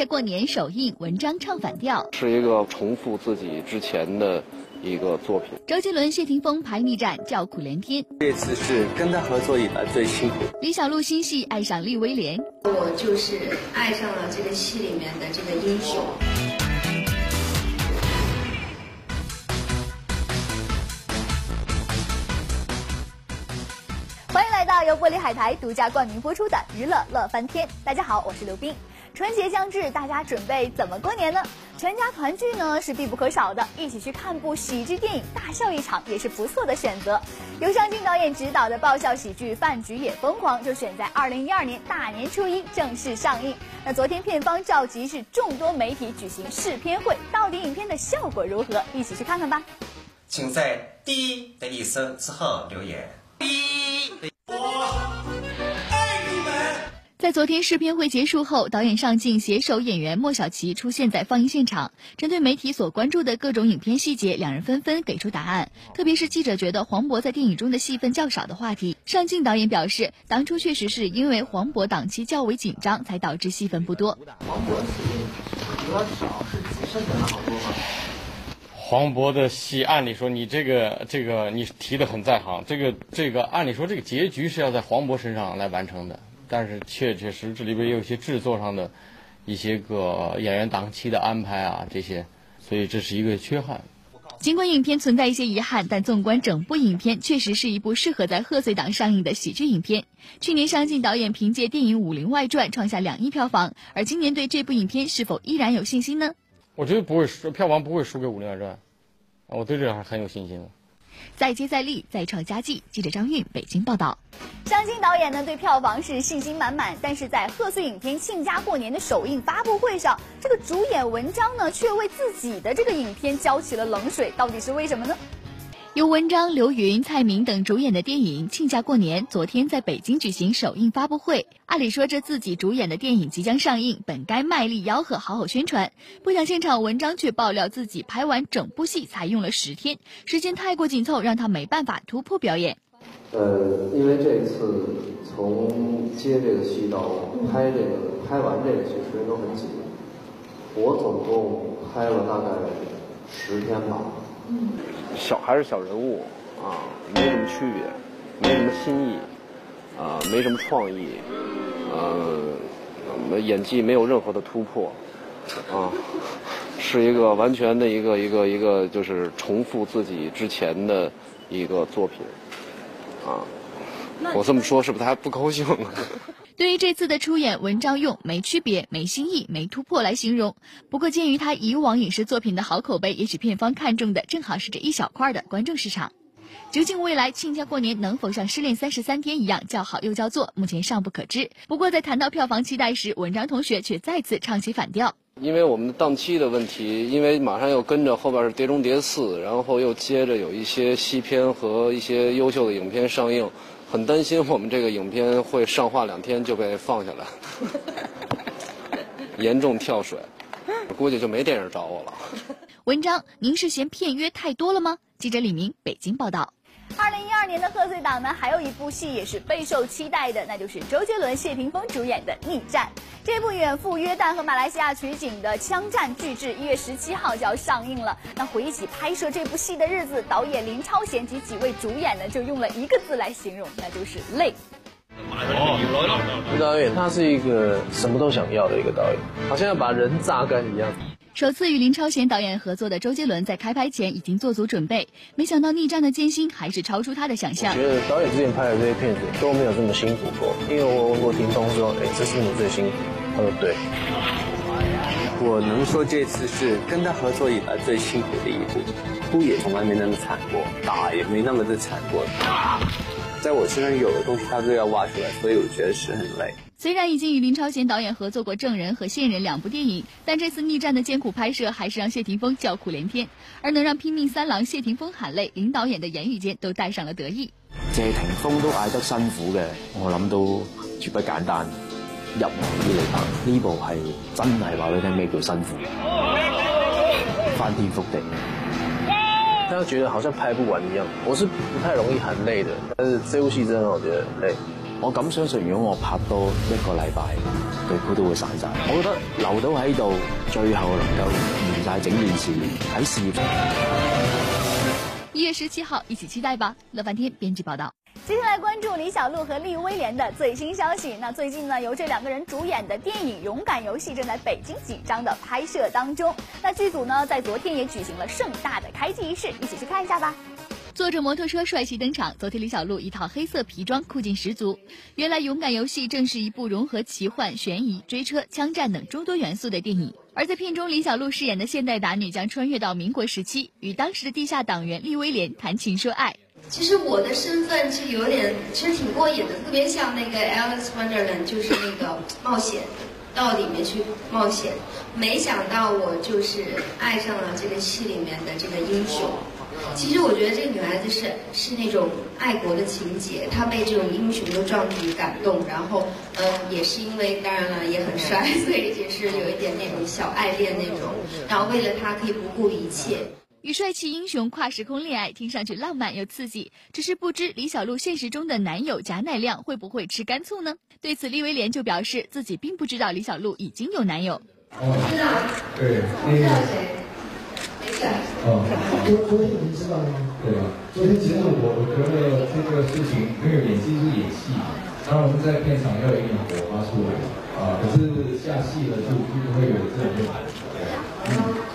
家过年首映，文章唱反调，是一个重复自己之前的一个作品。周杰伦、谢霆锋排逆战，叫苦连天。这次是跟他合作以来最辛苦。李小璐新戏爱上厉威廉，我就是爱上了这个戏里面的这个英雄。欢迎来到由玻璃海苔独家冠名播出的《娱乐乐翻天》。大家好，我是刘冰。春节将至，大家准备怎么过年呢？全家团聚呢是必不可少的，一起去看部喜剧电影，大笑一场也是不错的选择。由尚敬导演执导的爆笑喜剧《饭局也疯狂》就选在二零一二年大年初一正式上映。那昨天片方召集是众多媒体举行试片会，到底影片的效果如何？一起去看看吧。请在“滴”的一声之后留言。滴在昨天试片会结束后，导演上镜携手演员莫小琪出现在放映现场，针对媒体所关注的各种影片细节，两人纷纷给出答案。特别是记者觉得黄渤在电影中的戏份较少的话题，上镜导演表示，当初确实是因为黄渤档期较为紧张，才导致戏份不多。黄渤的戏，按理说你这个这个你提的很在行，这个这个按理说这个结局是要在黄渤身上来完成的。但是确确实这里边也有些制作上的一些个演员档期的安排啊，这些，所以这是一个缺憾。尽管影片存在一些遗憾，但纵观整部影片，确实是一部适合在贺岁档上映的喜剧影片。去年上镜导演凭借电影《武林外传》创下两亿票房，而今年对这部影片是否依然有信心呢？我觉得不会输，票房不会输给《武林外传》，我对这个还很有信心的。再接再厉，再创佳绩。记者张韵北京报道。张晶导演呢对票房是信心满满，但是在贺岁影片《庆家过年》的首映发布会上，这个主演文章呢却为自己的这个影片浇起了冷水，到底是为什么呢？由文章、刘云、蔡明等主演的电影《亲家过年》昨天在北京举行首映发布会。按理说，这自己主演的电影即将上映，本该卖力吆喝、好好宣传。不想现场文章却爆料自己拍完整部戏才用了十天，时间太过紧凑，让他没办法突破表演。呃，因为这次从接这个戏到拍这个，拍完这个戏时间都很紧，我总共拍了大概十天吧。小还是小人物啊，没什么区别，没什么新意，啊，没什么创意，呃，演技没有任何的突破，啊，是一个完全的一个一个一个就是重复自己之前的一个作品，啊，我这么说是不是他不高兴？对于这次的出演，文章用“没区别、没新意、没突破”来形容。不过，鉴于他以往影视作品的好口碑，也许片方看中的正好是这一小块的观众市场。究竟未来亲家过年能否像《失恋三十三天》一样叫好又叫座，目前尚不可知。不过，在谈到票房期待时，文章同学却再次唱起反调。因为我们的档期的问题，因为马上又跟着后边是《碟中谍四》，然后又接着有一些西片和一些优秀的影片上映。很担心我们这个影片会上画两天就被放下来，严重跳水，估计就没电影找我了。文章，您是嫌片约太多了吗？记者李明北京报道。二零一二年的贺岁档呢，还有一部戏也是备受期待的，那就是周杰伦、谢霆锋主演的《逆战》。这部远赴约旦和马来西亚取景的枪战巨制，一月十七号就要上映了。那回忆起拍摄这部戏的日子，导演林超贤及几位主演呢，就用了一个字来形容，那就是累。哦，导演他是一个什么都想要的一个导演，好像要把人榨干一样。首次与林超贤导演合作的周杰伦，在开拍前已经做足准备，没想到逆战的艰辛还是超出他的想象。我觉得导演之前拍的这些片子都没有这么辛苦过，因为我问过听风说，哎，这是你最辛苦。他说对。我能说这次是跟他合作以来最辛苦的一部，哭也从来没那么惨过，打也没那么的惨过。在我身上有的东西，他都要挖出来，所以我觉得是很累。虽然已经与林超贤导演合作过《证人》和《线人》两部电影，但这次逆战的艰苦拍摄还是让谢霆锋叫苦连天。而能让拼命三郎谢霆锋喊累，林导演的言语间都带上了得意。谢霆锋都嗌得辛苦嘅，我諗都絕不簡單。入行以嚟拍呢部係真係話俾你聽咩叫辛苦，翻天覆地。大家觉得好像拍不完一样，我是不太容易很累的，但是这部戏真的我觉得累。我敢相信，如果我拍多一個禮拜，对铺都會散晒。我覺得留到喺度，最後能夠完晒整件事喺事業。一月十七號，一起期待吧。乐翻天編輯報道。接下来关注李小璐和利威廉的最新消息。那最近呢，由这两个人主演的电影《勇敢游戏》正在北京紧张的拍摄当中。那剧组呢，在昨天也举行了盛大的开机仪式，一起去看一下吧。坐着摩托车帅气登场，昨天李小璐一套黑色皮装酷劲十足。原来《勇敢游戏》正是一部融合奇幻、悬疑、追车、枪战等诸多元素的电影。而在片中，李小璐饰演的现代打女将穿越到民国时期，与当时的地下党员利威廉谈情说爱。其实我的身份是有点，其实挺过瘾的，特别像那个 Alice Wonderland，就是那个 冒险，到里面去冒险。没想到我就是爱上了这个戏里面的这个英雄。其实我觉得这个女孩子是是那种爱国的情节，她被这种英雄的壮举感动，然后呃，也是因为当然了也很帅，所以也是有一点那种小爱恋那种，然后为了他可以不顾一切。與帥氣英雄跨时空恋爱，听上去浪漫又刺激。只是不知李小璐现实中的男友贾乃亮会不会吃干醋呢？对此，利威廉就表示自己并不知道李小璐已经有男友。哦，知道。对，知道谁？没事。哦，昨昨天你知道吗？对吧，昨天其实我我觉得这个事情，因為演技是演戲，然後我们在片场要有一点火花出来啊，可是下戏了就就不会有這種。然後就是工工作工作可能。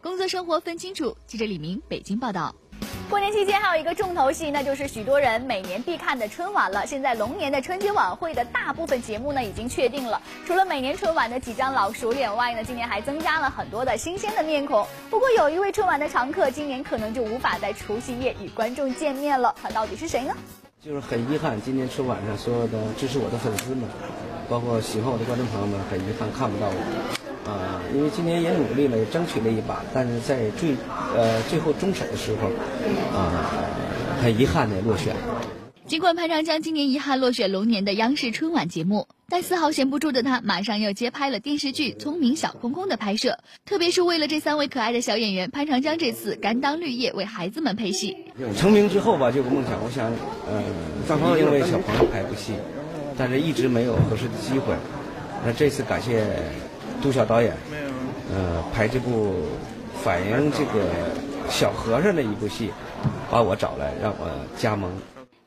工作生活分清楚。记者李明北京报道。过年期间还有一个重头戏，那就是许多人每年必看的春晚了。现在龙年的春节晚会的大部分节目呢已经确定了，除了每年春晚的几张老熟脸外呢，今年还增加了很多的新鲜的面孔。不过有一位春晚的常客，今年可能就无法在除夕夜与观众见面了。他到底是谁呢？就是很遗憾，今天春晚上所有的支持我的粉丝们，包括喜欢我的观众朋友们，很遗憾看不到我。啊，因为今年也努力了，也争取了一把，但是在最，呃，最后终审的时候，啊，很遗憾的落选。尽管潘长江今年遗憾落选龙年的央视春晚节目，但丝毫闲不住的他，马上又接拍了电视剧《聪明小空空》的拍摄。特别是为了这三位可爱的小演员，潘长江这次甘当绿叶为孩子们配戏。成名之后吧，就有個夢想，我想，呃，正好因为小朋友拍部戏，但是一直没有合适的机会。那这次感谢。杜晓导演，呃，拍这部反映这个小和尚的一部戏，把我找来让我加盟。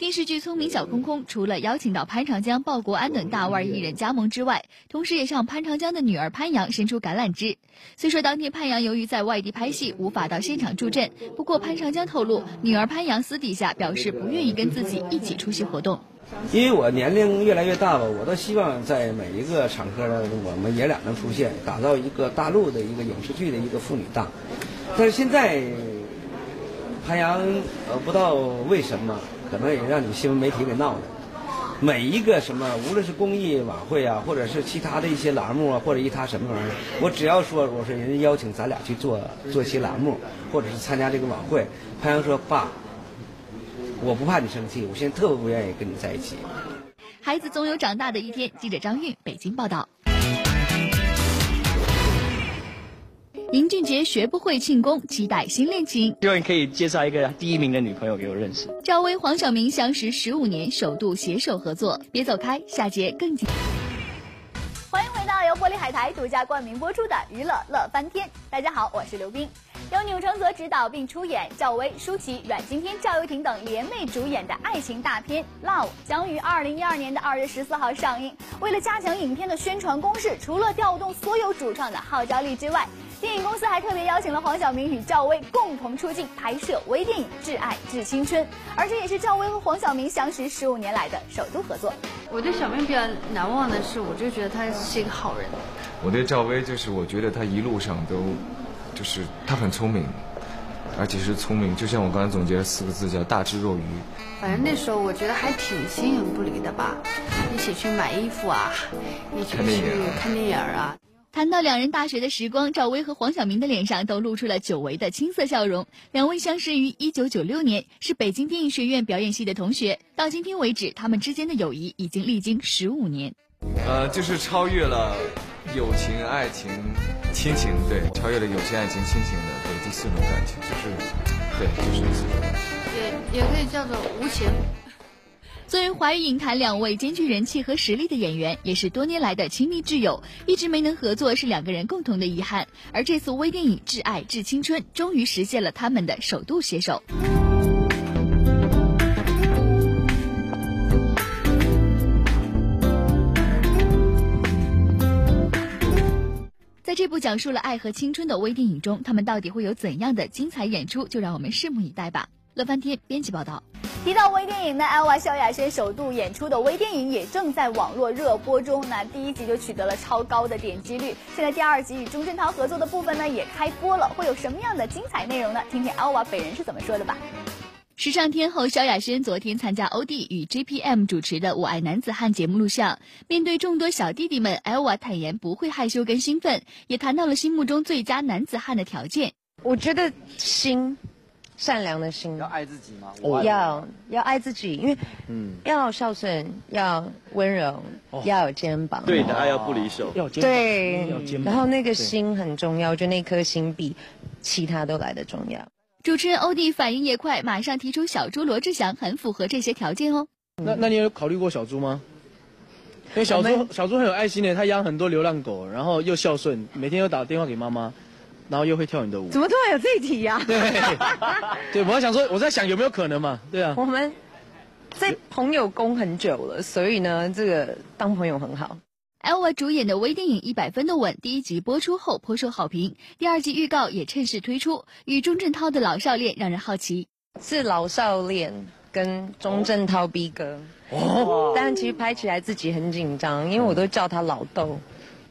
電視劇《聰明小空空》除了邀请到潘长江、鲍国安等大腕艺人加盟之外，同时也向潘长江的女儿潘阳伸出橄榄枝。虽说当天潘阳由于在外地拍戏无法到现场助阵，不过潘长江透露，女儿潘阳私底下表示不愿意跟自己一起出席活动。因为我年龄越来越大了，我都希望在每一个场合呢，我们爷俩能出现，打造一个大陆的一个影视剧的一个妇女档。但是现在，潘阳呃不知道为什麼，可能也让你新闻媒体给闹的。每一个什么，无论是公益晚会啊，或者是其他的一些栏目啊，或者一他什么玩意儿，我只要说我说人家邀请咱俩去做做一些栏目，或者是参加这个晚会，潘阳说爸。我不怕你生气，我现在特别不愿意跟你在一起。孩子总有长大的一天。记者張韻北京报道。林俊杰学不会庆功，期待新恋情。希望你可以介绍一个第一名的女朋友给我认识。赵薇、黄晓明相识十五年，首度携手合作。别走开，下节更精彩。欢迎回到由玻璃海苔独家冠名播出的娱乐乐翻天。大家好，我是刘冰。由钮承泽执导并出演，赵薇、舒淇、阮经天、赵又廷等联袂主演的爱情大片《Love》将于二零一二年的二月十四号上映。为了加强影片的宣传攻势，除了调动所有主创的号召力之外，電影公司还特别邀请了黄晓明与赵薇共同出镜拍摄微电影《挚爱致青春》，而这也是赵薇和黄晓明相识十五年来的首度合作。我对小明比较难忘的是，我就觉得他是一个好人。我对赵薇就是，我觉得他一路上都。就是他很聪明，而且是聪明，就像我刚才总结的四个字，叫大智若愚。反正那时候我觉得还挺形影不离的吧，一起去买衣服啊，一起去看电影啊。談到两人大学的时光，赵薇和黄晓明的脸上都露出了久违的青涩笑容。两位相识于一九九六年，是北京电影学院表演系的同学。到今天为止，他们之间的友谊已经历经十五年。呃，就是超越了。友情、爱情、亲情，对，超越了友情、爱情、亲情的，对，第四种感情，就是，对，就是第四种。也也可以叫做无情。作为华语影坛两位兼具人气和实力的演员，也是多年来的亲密挚友，一直没能合作是两个人共同的遗憾。而这次微电影《挚爱致青春》终于实现了他们的首度携手。在这部讲述了爱和青春的微电影中，他们到底会有怎样的精彩演出？就让我们拭目以待吧。乐翻天编辑报道。提到微电影呢艾娃萧亚轩首度演出的微电影也正在网络热播中。那第一集就取得了超高的点击率，现在第二集与钟镇涛合作的部分呢也开播了，会有什么样的精彩内容呢？听听艾娃本人是怎么说的吧。时尚天后萧亚轩昨天参加欧弟与 JPM 主持的《我爱男子汉》节目录像，面对众多小弟弟们艾娃坦言不会害羞跟兴奋，也谈到了心目中最佳男子汉的条件。我觉得心。善良的心要爱自己吗？要要爱自己，因为嗯，要孝顺，要温柔，要有肩膀。对的，爱要不离手。要肩膀。对，然后那个心很重要，就那颗心比其他都来的重要。主持人欧弟反应也快，马上提出小猪罗志祥很符合这些条件哦。那那你有考虑过小猪吗？因为小猪小猪很有爱心的，他养很多流浪狗，然后又孝顺，每天又打电话给妈妈。然后又会跳你的舞，怎么突然有这一题呀？对，对，我在想说，我在想有没有可能嘛？对啊，我们在朋友宫很久了，所以呢，这个当朋友很好。Elva 主演的微电影《一百分的吻》第一集播出后颇受好评，第二集预告也趁势推出。与钟镇涛的老少恋让人好奇，是老少恋跟钟镇涛逼哥哦，但其实拍起来自己很紧张，因为我都叫他老豆。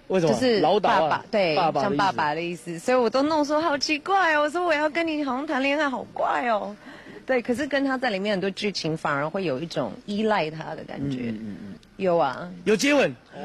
为什么？就是爸爸，对，像爸爸的意思，所以我都弄说好奇怪哦。我说我要跟你好像谈恋爱，好怪哦。对，可是跟他在里面很多剧情，反而会有一种依赖他的感觉。嗯嗯嗯，有啊，有接吻。哇！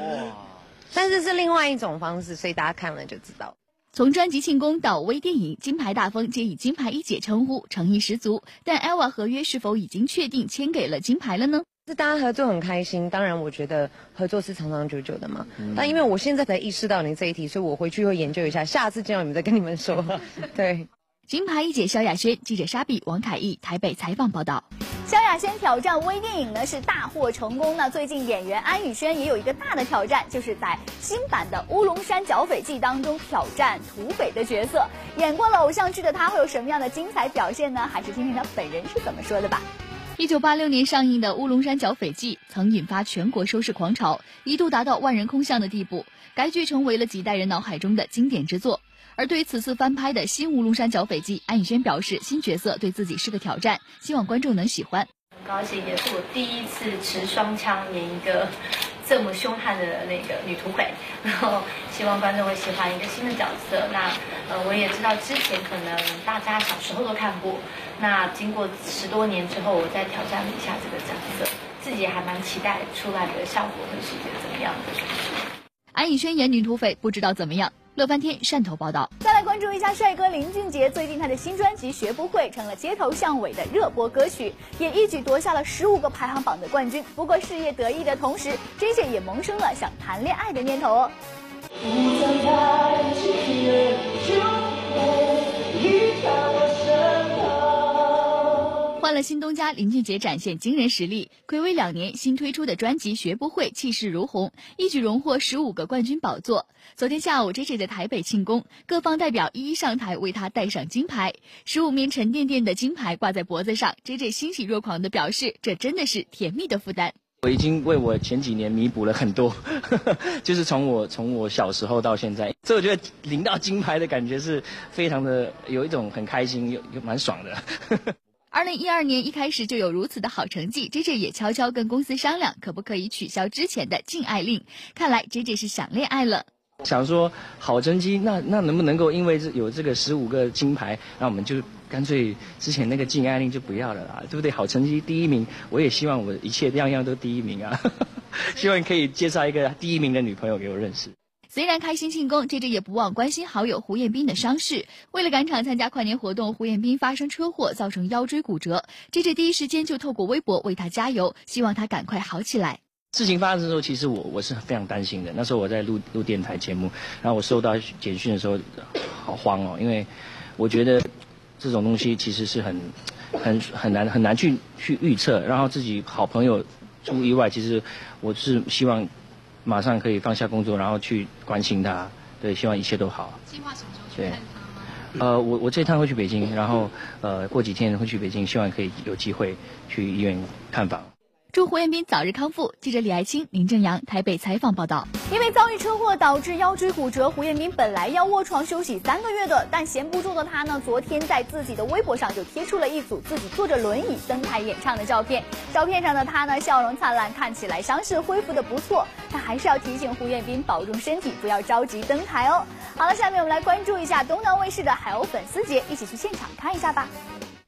但是是另外一种方式，所以大家看了就知道。从专辑庆功到微电影，金牌大风皆以金牌一姐称呼，诚意十足。但 Ella 合约是否已经确定签给了金牌了呢？是大家合作很开心，当然我觉得合作是长长久久的嘛。但因为我现在才意识到您这一题，所以我回去会研究一下，下次见到你们再跟你们说。对，金牌一姐萧亚轩，记者沙比、王凯毅台北采访报道。萧亚轩挑战微电影呢是大获成功。那最近演员安以轩也有一个大的挑战，就是在新版的《乌龙山剿匪记》当中挑战土匪的角色。演过了偶像剧的他会有什么样的精彩表现呢？还是听听他本人是怎么说的吧。一九八六年上映的《乌龙山剿匪记》曾引发全国收视狂潮，一度达到万人空巷的地步。该剧成为了几代人脑海中的经典之作。而对于此次翻拍的新《乌龙山剿匪记》，安以轩表示，新角色对自己是个挑战，希望观众能喜欢。很高兴，也是我第一次持双枪演一个。这么凶悍的那个女土匪，然后希望观众会喜欢一个新的角色。那呃，我也知道之前可能大家小时候都看过，那经过十多年之后，我再挑战一下这个角色，自己还蛮期待出来的效果会是一个怎么样的。安以轩演女土匪，不知道怎么样。乐翻天汕头报道，再来关注一下帅哥林俊杰。最近他的新专辑《学不会》成了街头巷尾的热播歌曲，也一举夺下了十五个排行榜的冠军。不过事业得意的同时，J J 也萌生了想谈恋爱的念头哦。换了新东家，林俊杰展现惊人实力。暌违两年，新推出的专辑《学不会》气势如虹，一举荣获十五个冠军宝座。昨天下午，J J 在台北庆功，各方代表一一上台为他戴上金牌，十五面沉甸甸的金牌挂在脖子上。J J 欣喜若狂地表示：“这真的是甜蜜的负担。”我已经为我前几年弥补了很多，就是从我从我小时候到现在，所以我觉得领到金牌的感觉是非常的有一种很开心又又蛮爽的。二零一二年一开始就有如此的好成绩，J J 也悄悄跟公司商量，可不可以取消之前的禁爱令。看来 J J 是想恋爱了，想说好成绩，那那能不能够因为这有这个十五个金牌，那我们就干脆之前那个禁爱令就不要了啦，对不对？好成绩第一名，我也希望我一切样样都第一名啊，希望可以介绍一个第一名的女朋友给我认识。虽然开心庆功，J J 也不忘关心好友胡彦斌的伤势。为了赶场参加跨年活动，胡彦斌发生车祸，造成腰椎骨折。J J 第一时间就透过微博为他加油，希望他赶快好起来。事情发生的时候，其实我我是非常担心的。那时候我在录录电台节目，然后我收到简讯的时候，好慌哦，因为我觉得这种东西其实是很很很难很难去去预测。然后自己好朋友出意外，其实我是希望马上可以放下工作，然后去关心他。对，希望一切都好。计划什么时候去看他吗？呃，我我这趟会去北京，然后呃过几天会去北京，希望可以有机会去医院探访。祝胡彦斌早日康复。记者李爱清、林正阳台北采访报道。因为遭遇车祸导致腰椎骨折，胡彦斌本来要卧床休息三个月的，但闲不住的他呢，昨天在自己的微博上就贴出了一组自己坐着轮椅登台演唱的照片。照片上的他呢，笑容灿烂，看起来伤势恢复的不错。但还是要提醒胡彦斌保重身体，不要着急登台哦。好了，下面我们来关注一下东南卫视的海鸥粉丝节，一起去现场看一下吧。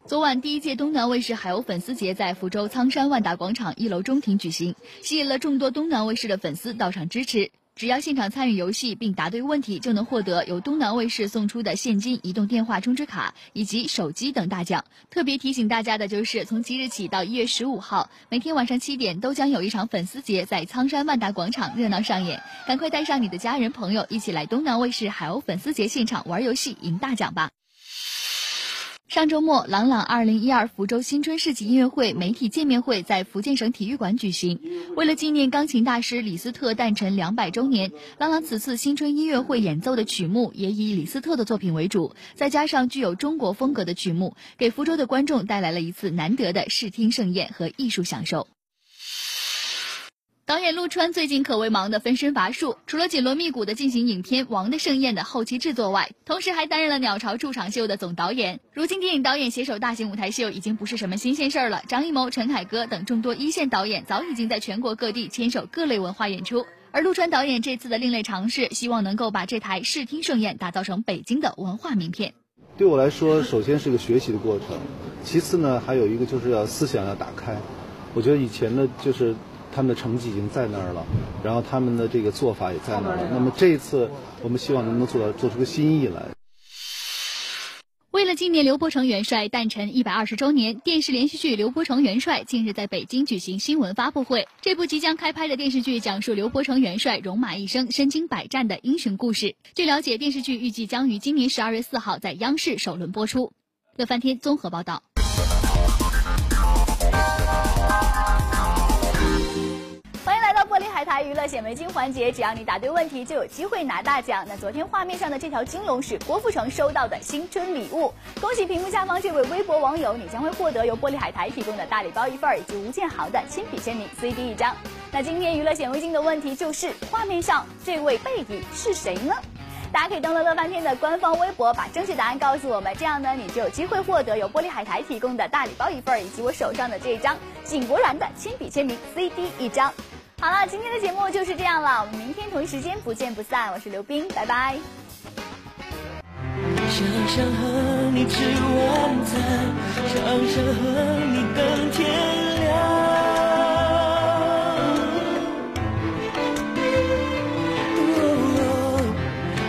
昨晚，第一届东南卫视海鸥粉丝节在福州仓山万达广场一楼中庭举行，吸引了众多东南卫视的粉丝到场支持。只要现场参与游戏并答对问题，就能获得由东南卫视送出的现金、移动电话充值卡以及手机等大奖。特别提醒大家的就是，从即日起到一月十五号，每天晚上七点都将有一场粉丝节在仓山万达广场热闹上演。赶快带上你的家人朋友，一起来东南卫视海鸥粉丝节现场玩游戏，赢大奖吧！上周末，朗朗二零一二福州新春世纪音乐会媒体见面会在福建省体育馆举行。为了纪念钢琴大师李斯特诞辰两百周年，朗朗此次新春音乐会演奏的曲目也以李斯特的作品为主，再加上具有中国风格的曲目，给福州的观众带来了一次难得的视听盛宴和艺术享受。导演陆川最近可谓忙得分身乏术，除了紧锣密鼓的进行影片《王的盛宴》的后期制作外，同时还担任了鸟巢驻场秀的总导演。如今，电影导演携手大型舞台秀已经不是什么新鲜事儿了。张艺谋、陈凯歌等众多一线导演早已经在全国各地牵手各类文化演出，而陆川导演这次的另类尝试，希望能够把这台视听盛宴打造成北京的文化名片。对我来说，首先是个学习的过程，其次呢，还有一个就是要思想要打开。我觉得以前呢，就是。他们的成绩已经在那儿了，然后他们的这个做法也在那儿了。那么这一次，我们希望能不能做到做出个新意来？为了纪念刘伯承元帅诞辰一百二十周年，电视连续剧《刘伯承元帅》近日在北京举行新闻发布会。这部即将开拍的电视剧讲述刘伯承元帅戎马一生、身经百战的英雄故事。据了解，电视剧预计将于今年十二月四号在央视首轮播出。乐翻天综合报道。台娱乐显微镜环节，只要你答对问题，就有机会拿大奖。那昨天画面上的这条金龙是郭富城收到的新春礼物，恭喜屏幕下方这位微博网友，你将会获得由玻璃海苔提供的大礼包一份，以及吴建豪的亲笔签名 CD 一张。那今天娱乐显微镜的问题就是，画面上这位背影是谁呢？大家可以登录乐翻天的官方微博，把正确答案告诉我们，这样呢，你就有机会获得由玻璃海苔提供的大礼包一份，以及我手上的这一张井柏然的亲笔签名 CD 一张。好了，今天的节目就是这样了，我们明天同一时间不见不散。我是刘冰，拜拜。想想和你吃晚餐，想想和你等天亮。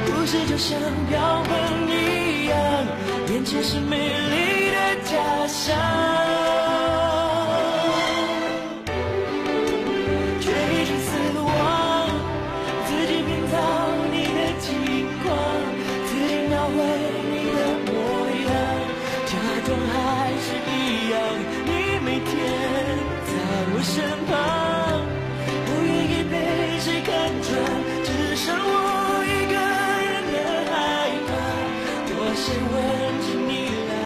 故事就像标本一样，眼前是美丽的家乡。